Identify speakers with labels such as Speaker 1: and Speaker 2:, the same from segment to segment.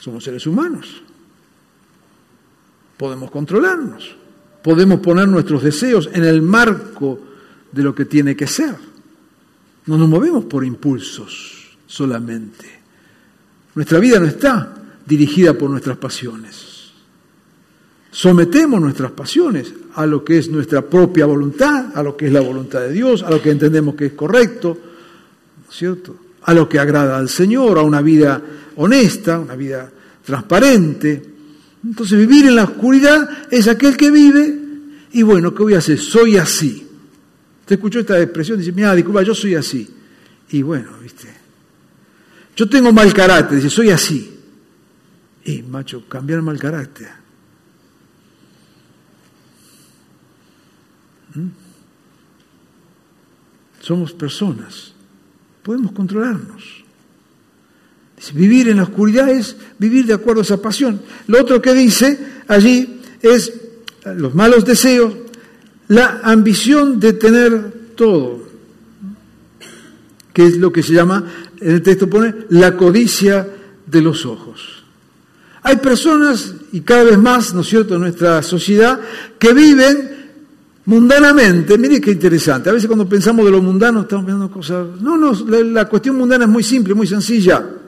Speaker 1: Somos seres humanos. Podemos controlarnos. Podemos poner nuestros deseos en el marco de lo que tiene que ser. No nos movemos por impulsos solamente. Nuestra vida no está dirigida por nuestras pasiones. Sometemos nuestras pasiones a lo que es nuestra propia voluntad, a lo que es la voluntad de Dios, a lo que entendemos que es correcto, ¿no es cierto? A lo que agrada al Señor, a una vida honesta, una vida transparente. Entonces vivir en la oscuridad es aquel que vive y bueno, ¿qué voy a hacer? Soy así. Usted escuchó esta expresión, dice, mira, disculpa, yo soy así. Y bueno, viste, yo tengo mal carácter, dice, soy así. Y macho, cambiar mal carácter. ¿Mm? Somos personas, podemos controlarnos. Vivir en la oscuridad es vivir de acuerdo a esa pasión. Lo otro que dice allí es los malos deseos, la ambición de tener todo, que es lo que se llama, en el texto pone, la codicia de los ojos. Hay personas, y cada vez más, ¿no es cierto?, en nuestra sociedad, que viven mundanamente, mire qué interesante, a veces cuando pensamos de lo mundano estamos pensando cosas, no, no, la cuestión mundana es muy simple, muy sencilla.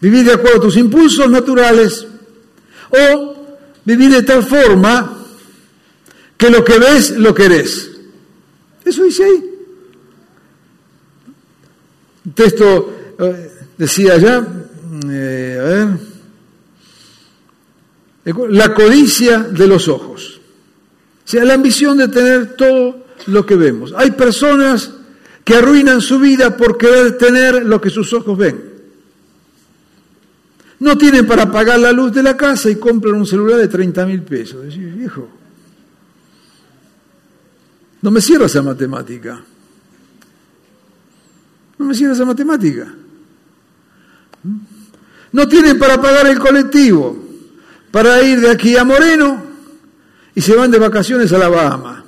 Speaker 1: Vivir de acuerdo a tus impulsos naturales o vivir de tal forma que lo que ves lo querés. Eso dice ahí. El texto eh, decía ya, eh, a ver, la codicia de los ojos. O sea, la ambición de tener todo lo que vemos. Hay personas que arruinan su vida por querer tener lo que sus ojos ven. No tienen para pagar la luz de la casa y compran un celular de 30 mil pesos. Decís, viejo, no me cierra esa matemática. No me cierra esa matemática. No tienen para pagar el colectivo, para ir de aquí a Moreno y se van de vacaciones a la Bahama.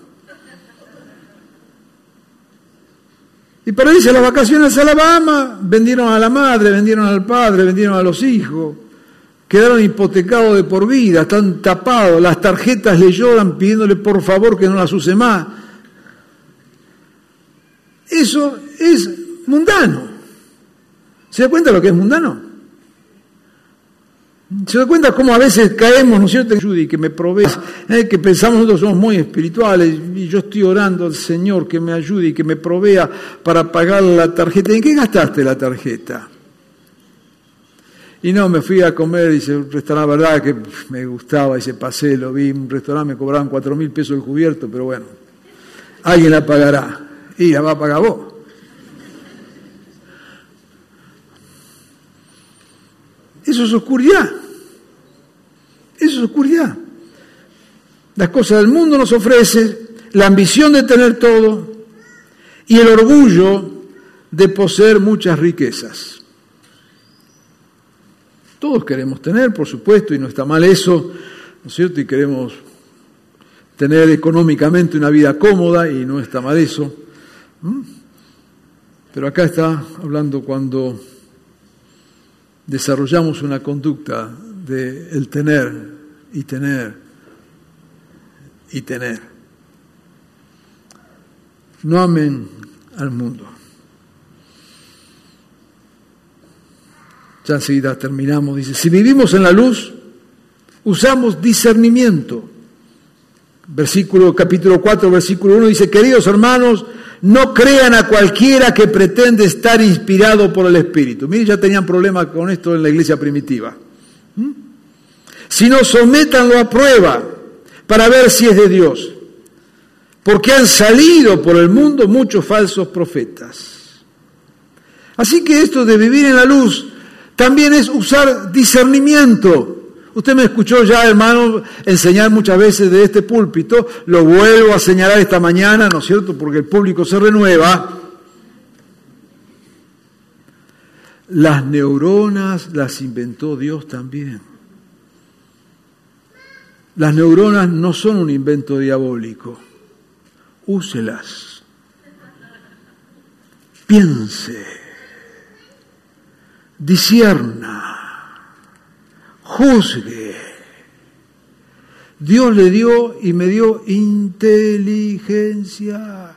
Speaker 1: Y irse a las vacaciones a Alabama, vendieron a la madre, vendieron al padre, vendieron a los hijos, quedaron hipotecados de por vida, están tapados, las tarjetas le lloran pidiéndole por favor que no las use más. Eso es mundano. ¿Se da cuenta lo que es mundano? ¿Se da cuenta cómo a veces caemos, ¿no es cierto? Y que me provee, eh, que pensamos nosotros somos muy espirituales y yo estoy orando al Señor que me ayude y que me provea para pagar la tarjeta. ¿En qué gastaste la tarjeta? Y no, me fui a comer, dice, un restaurante, verdad que me gustaba, se pasé, lo vi, un restaurante me cobraban cuatro mil pesos el cubierto, pero bueno, alguien la pagará. Y la va a pagar vos. Eso es oscuridad. Eso es oscuridad. Las cosas del mundo nos ofrecen la ambición de tener todo y el orgullo de poseer muchas riquezas. Todos queremos tener, por supuesto, y no está mal eso, ¿no es cierto? Y queremos tener económicamente una vida cómoda y no está mal eso. Pero acá está hablando cuando desarrollamos una conducta de el tener y tener y tener. No amen al mundo. Ya enseguida terminamos. Dice, si vivimos en la luz, usamos discernimiento. Versículo, capítulo 4, versículo 1 dice, queridos hermanos, no crean a cualquiera que pretende estar inspirado por el Espíritu. Miren, ya tenían problemas con esto en la iglesia primitiva. ¿Mm? Sino sométanlo a prueba para ver si es de Dios. porque han salido por el mundo muchos falsos profetas. Así que esto de vivir en la luz también es usar discernimiento. Usted me escuchó ya, hermano, enseñar muchas veces de este púlpito, lo vuelvo a señalar esta mañana, ¿no es cierto? Porque el público se renueva. Las neuronas las inventó Dios también. Las neuronas no son un invento diabólico. Úselas. Piense. Disierna. Juzgue. Dios le dio y me dio inteligencia.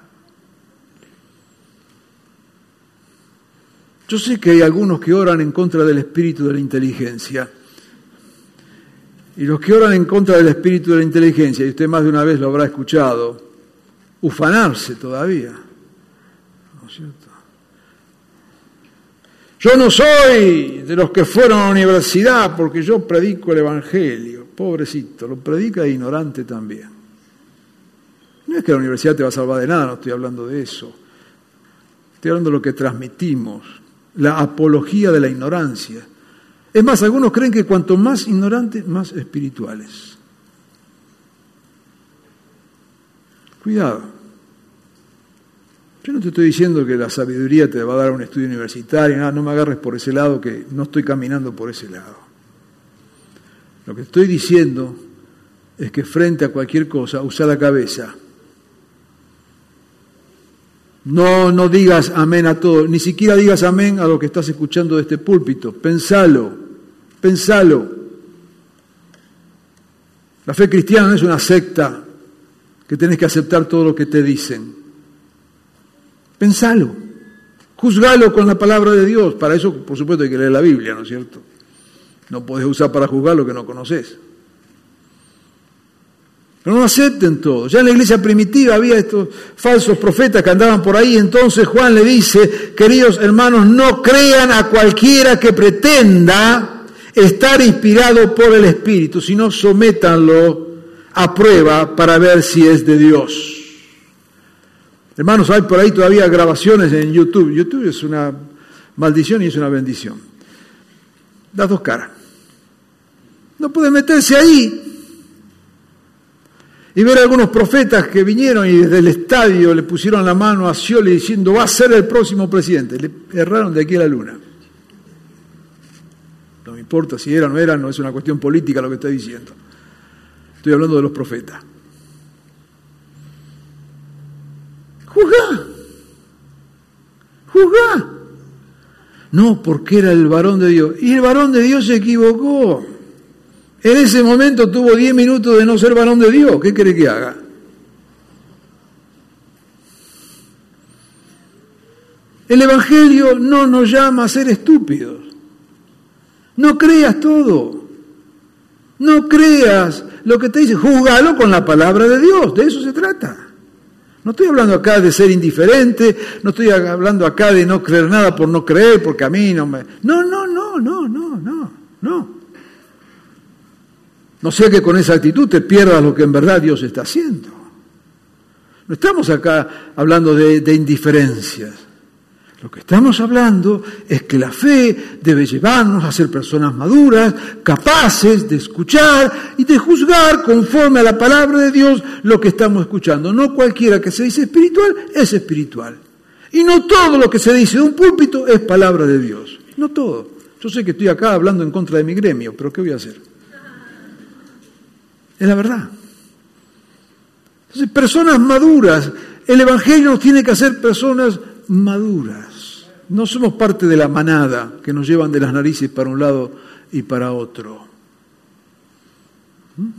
Speaker 1: Yo sé que hay algunos que oran en contra del espíritu de la inteligencia. Y los que oran en contra del espíritu de la inteligencia, y usted más de una vez lo habrá escuchado, ufanarse todavía. ¿No es cierto? Yo no soy de los que fueron a la universidad porque yo predico el Evangelio. Pobrecito, lo predica ignorante también. No es que la universidad te va a salvar de nada, no estoy hablando de eso. Estoy hablando de lo que transmitimos, la apología de la ignorancia. Es más, algunos creen que cuanto más ignorantes, más espirituales. Cuidado. Yo no te estoy diciendo que la sabiduría te va a dar un estudio universitario, no, no me agarres por ese lado, que no estoy caminando por ese lado. Lo que estoy diciendo es que frente a cualquier cosa, usa la cabeza no, no digas amén a todo, ni siquiera digas amén a lo que estás escuchando de este púlpito. Pensalo, pensalo. La fe cristiana no es una secta que tenés que aceptar todo lo que te dicen. Pensalo, juzgalo con la palabra de Dios. Para eso, por supuesto, hay que leer la Biblia, ¿no es cierto? No podés usar para juzgar lo que no conoces. Pero no acepten todo. Ya en la iglesia primitiva había estos falsos profetas que andaban por ahí. Entonces Juan le dice, queridos hermanos, no crean a cualquiera que pretenda estar inspirado por el Espíritu, sino sométanlo a prueba para ver si es de Dios. Hermanos, hay por ahí todavía grabaciones en YouTube. YouTube es una maldición y es una bendición. Las dos caras. No puede meterse ahí y ver a algunos profetas que vinieron y desde el estadio le pusieron la mano a Scioli diciendo va a ser el próximo presidente. Le erraron de aquí a la luna. Importa si era o no era, no es una cuestión política lo que estoy diciendo. Estoy hablando de los profetas. Juzgá. Juzgá. No, porque era el varón de Dios. Y el varón de Dios se equivocó. En ese momento tuvo diez minutos de no ser varón de Dios. ¿Qué quiere que haga? El Evangelio no nos llama a ser estúpidos. No creas todo. No creas lo que te dice. Júgalo con la palabra de Dios. De eso se trata. No estoy hablando acá de ser indiferente, no estoy hablando acá de no creer nada por no creer, porque a mí no me... No, no, no, no, no, no, no. No sea que con esa actitud te pierdas lo que en verdad Dios está haciendo. No estamos acá hablando de indiferencias. Lo que estamos hablando es que la fe debe llevarnos a ser personas maduras, capaces de escuchar y de juzgar conforme a la palabra de Dios lo que estamos escuchando. No cualquiera que se dice espiritual es espiritual. Y no todo lo que se dice de un púlpito es palabra de Dios. No todo. Yo sé que estoy acá hablando en contra de mi gremio, pero ¿qué voy a hacer? Es la verdad. Entonces, personas maduras. El Evangelio nos tiene que hacer personas maduras. No somos parte de la manada que nos llevan de las narices para un lado y para otro. ¿Mm?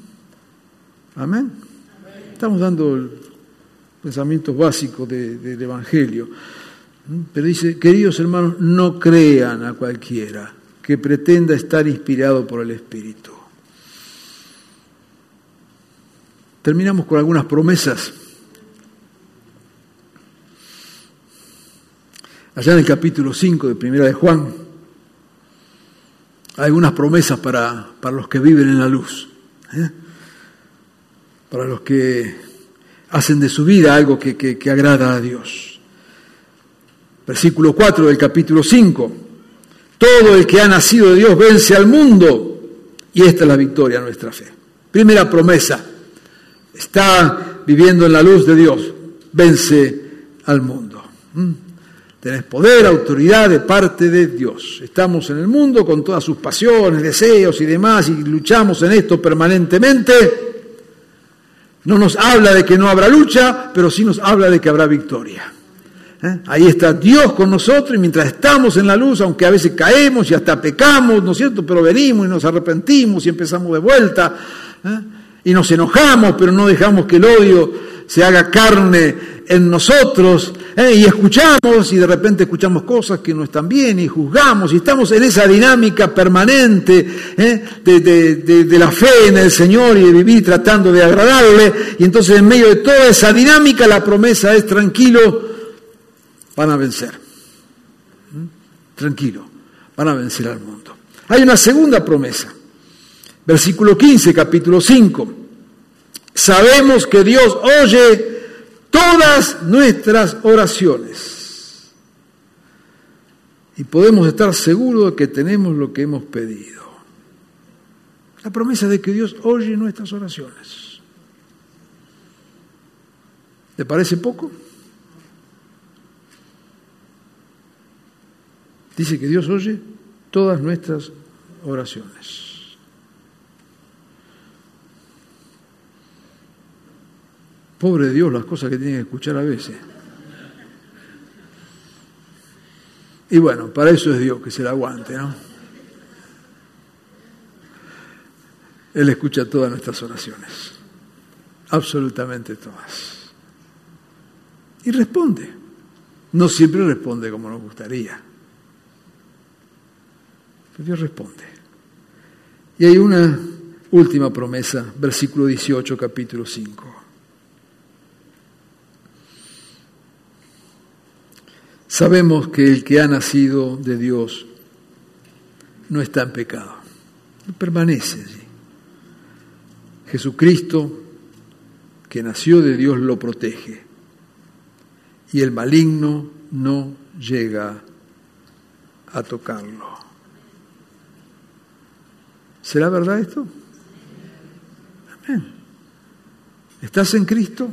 Speaker 1: Amén. Estamos dando pensamientos básicos del Evangelio. ¿Mm? Pero dice, queridos hermanos, no crean a cualquiera que pretenda estar inspirado por el Espíritu. Terminamos con algunas promesas. Allá en el capítulo 5 de Primera de Juan, hay algunas promesas para, para los que viven en la luz, ¿eh? para los que hacen de su vida algo que, que agrada a Dios. Versículo 4 del capítulo 5. Todo el que ha nacido de Dios vence al mundo y esta es la victoria de nuestra fe. Primera promesa. Está viviendo en la luz de Dios. Vence al mundo. ¿Mm? Tenés poder, autoridad de parte de Dios. Estamos en el mundo con todas sus pasiones, deseos y demás y luchamos en esto permanentemente. No nos habla de que no habrá lucha, pero sí nos habla de que habrá victoria. ¿Eh? Ahí está Dios con nosotros y mientras estamos en la luz, aunque a veces caemos y hasta pecamos, ¿no es cierto? Pero venimos y nos arrepentimos y empezamos de vuelta. ¿eh? Y nos enojamos, pero no dejamos que el odio se haga carne en nosotros. ¿eh? Y escuchamos y de repente escuchamos cosas que no están bien y juzgamos y estamos en esa dinámica permanente de, de la fe en el Señor y de vivir tratando de agradarle. Y entonces en medio de toda esa dinámica la promesa es tranquilo van a vencer. ¿Mm? Tranquilo, van a vencer al mundo. Hay una segunda promesa. Versículo 15, capítulo 5. Sabemos que Dios oye todas nuestras oraciones. Y podemos estar seguros de que tenemos lo que hemos pedido. La promesa de que Dios oye nuestras oraciones. ¿Te parece poco? Dice que Dios oye todas nuestras oraciones. Pobre Dios, las cosas que tiene que escuchar a veces. Y bueno, para eso es Dios que se la aguante, ¿no? Él escucha todas nuestras oraciones, absolutamente todas. Y responde. No siempre responde como nos gustaría. Dios responde. Y hay una última promesa, versículo 18, capítulo 5. Sabemos que el que ha nacido de Dios no está en pecado, permanece allí. Jesucristo, que nació de Dios, lo protege y el maligno no llega a tocarlo. ¿Será verdad esto? Amén. ¿Estás en Cristo?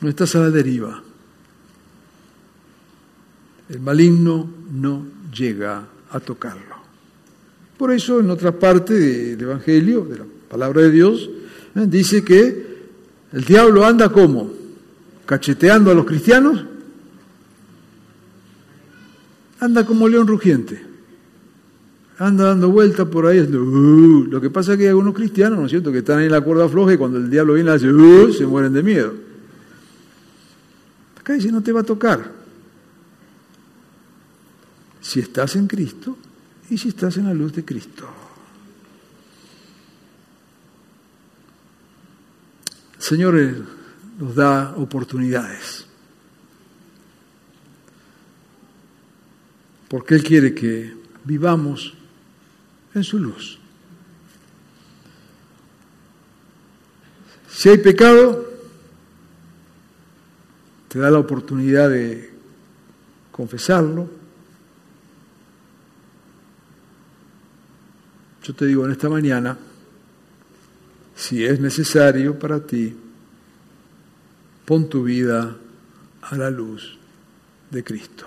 Speaker 1: No estás a la deriva. El maligno no llega a tocarlo. Por eso en otra parte del Evangelio, de la palabra de Dios, ¿eh? dice que el diablo anda como cacheteando a los cristianos, anda como león rugiente anda dando vueltas por ahí. Uh, lo que pasa es que hay algunos cristianos, ¿no es cierto?, que están ahí en la cuerda floja y cuando el diablo viene, hace, uh, se mueren de miedo. Acá dice, no te va a tocar. Si estás en Cristo y si estás en la luz de Cristo. Señor nos da oportunidades. Porque Él quiere que vivamos en su luz. Si hay pecado, te da la oportunidad de confesarlo. Yo te digo en esta mañana, si es necesario para ti, pon tu vida a la luz de Cristo.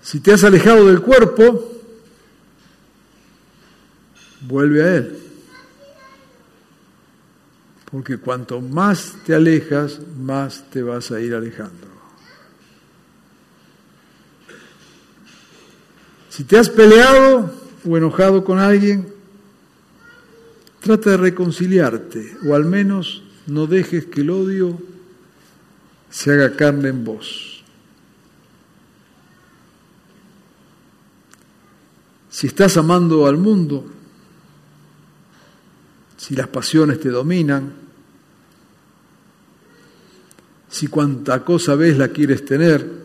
Speaker 1: Si te has alejado del cuerpo, vuelve a Él. Porque cuanto más te alejas, más te vas a ir alejando. Si te has peleado o enojado con alguien, trata de reconciliarte o al menos no dejes que el odio se haga carne en vos. Si estás amando al mundo, si las pasiones te dominan, si cuanta cosa ves la quieres tener,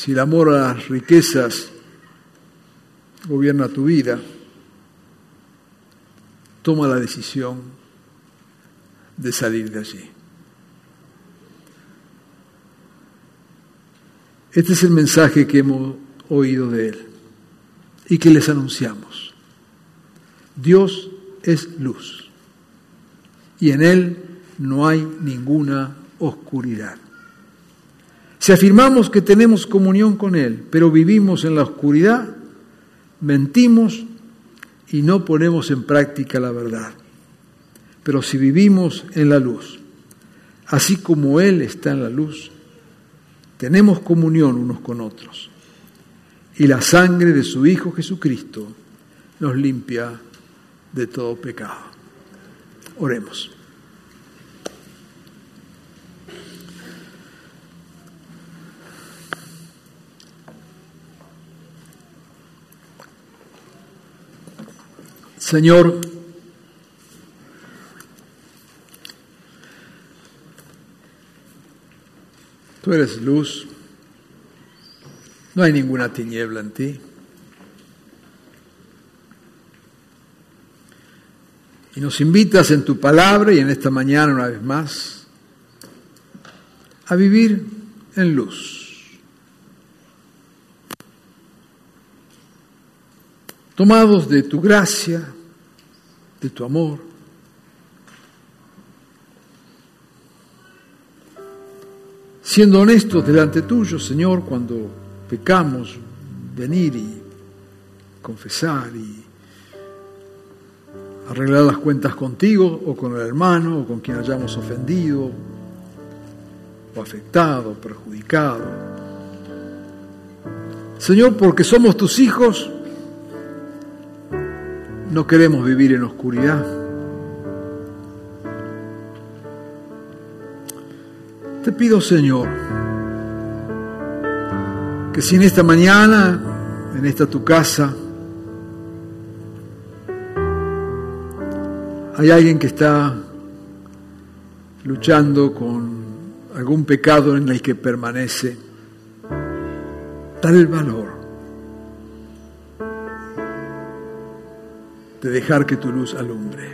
Speaker 1: si el amor a las riquezas gobierna tu vida, toma la decisión de salir de allí. Este es el mensaje que hemos oído de Él y que les anunciamos. Dios es luz y en Él no hay ninguna oscuridad. Si afirmamos que tenemos comunión con Él, pero vivimos en la oscuridad, mentimos y no ponemos en práctica la verdad. Pero si vivimos en la luz, así como Él está en la luz, tenemos comunión unos con otros. Y la sangre de su Hijo Jesucristo nos limpia de todo pecado. Oremos. Señor, tú eres luz, no hay ninguna tiniebla en ti. Y nos invitas en tu palabra y en esta mañana una vez más a vivir en luz. Tomados de tu gracia, de tu amor. Siendo honestos delante tuyo, Señor, cuando pecamos, venir y confesar y arreglar las cuentas contigo o con el hermano o con quien hayamos ofendido o afectado, perjudicado. Señor, porque somos tus hijos, no queremos vivir en oscuridad. Te pido, Señor, que si en esta mañana, en esta tu casa, hay alguien que está luchando con algún pecado en el que permanece, dale el valor de dejar que tu luz alumbre.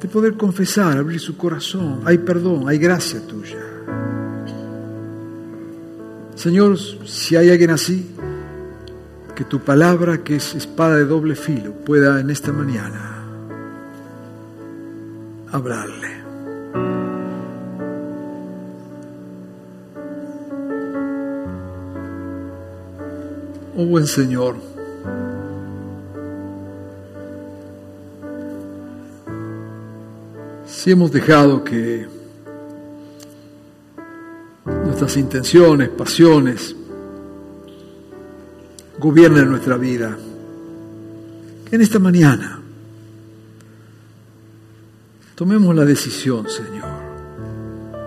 Speaker 1: De poder confesar, abrir su corazón. Hay perdón, hay gracia tuya. Señor, si hay alguien así, que tu palabra, que es espada de doble filo, pueda en esta mañana hablarle. Oh buen Señor, si hemos dejado que nuestras intenciones, pasiones, gobiernen nuestra vida, en esta mañana tomemos la decisión, Señor,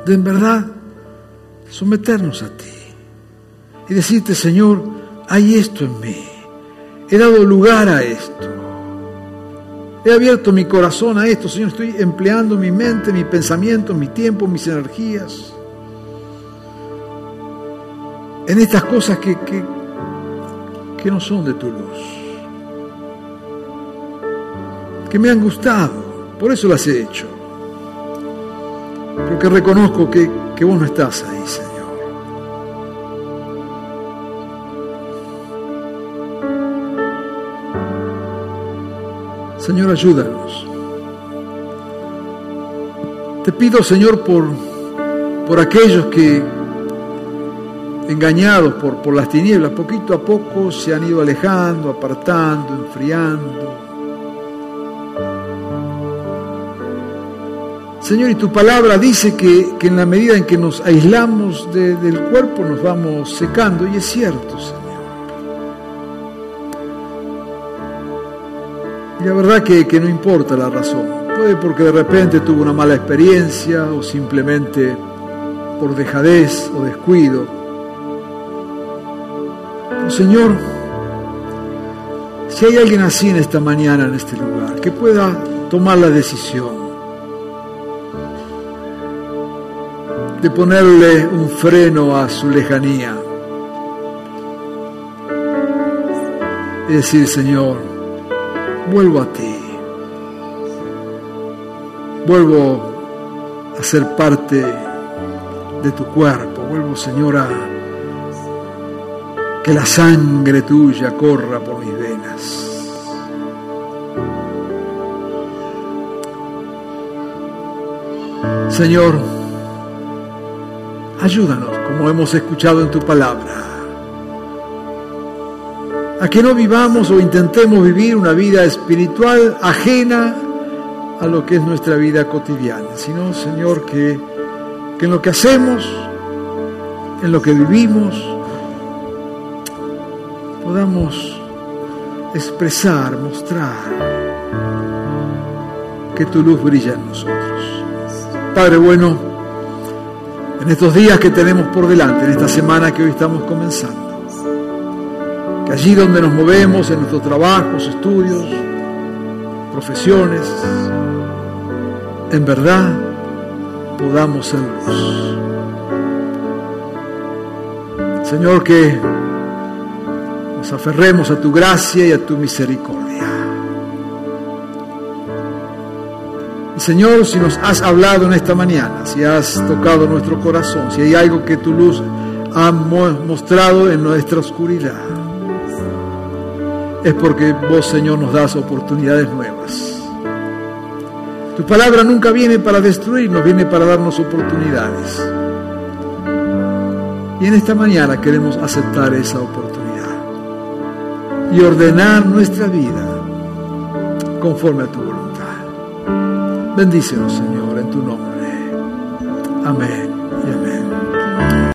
Speaker 1: de en verdad someternos a ti y decirte, Señor, hay esto en mí, he dado lugar a esto He abierto mi corazón a esto, Señor. Estoy empleando mi mente, mi pensamiento, mi tiempo, mis energías. En estas cosas que, que, que no son de tu luz. Que me han gustado. Por eso las he hecho. Porque reconozco que, que vos no estás ahí, Señor. Señor, ayúdanos. Te pido, Señor, por, por aquellos que, engañados por, por las tinieblas, poquito a poco se han ido alejando, apartando, enfriando. Señor, y tu palabra dice que, que en la medida en que nos aislamos del cuerpo nos vamos secando, y es cierto, Señor. Y la verdad que, que no importa la razón. Puede porque de repente tuvo una mala experiencia o simplemente por dejadez o descuido. Señor, si hay alguien así en esta mañana, en este lugar, que pueda tomar la decisión de ponerle un freno a su lejanía, y decir, Señor, vuelvo a ti. Vuelvo a ser parte de tu cuerpo. Vuelvo, Señor, a que la sangre tuya corra por mis venas. Señor, ayúdanos, como hemos escuchado en tu palabra, a que no vivamos o intentemos vivir una vida espiritual ajena a lo que es nuestra vida cotidiana, sino, Señor, que, que en lo que hacemos, en lo que vivimos, podamos expresar, mostrar que tu luz brilla en nosotros. Padre bueno, en estos días que tenemos por delante, en esta semana que hoy estamos comenzando, allí donde nos movemos, en nuestros trabajos, estudios, profesiones, en verdad podamos ser luz. Señor, que nos aferremos a tu gracia y a tu misericordia. Y Señor, si nos has hablado en esta mañana, si has tocado nuestro corazón, si hay algo que tu luz ha mostrado en nuestra oscuridad, es porque vos, Señor, nos das oportunidades nuevas. Tu palabra nunca viene para destruirnos, viene para darnos oportunidades. Y en esta mañana queremos aceptar esa oportunidad y ordenar nuestra vida conforme a tu voluntad. Bendícenos, Señor, en tu nombre. Amén.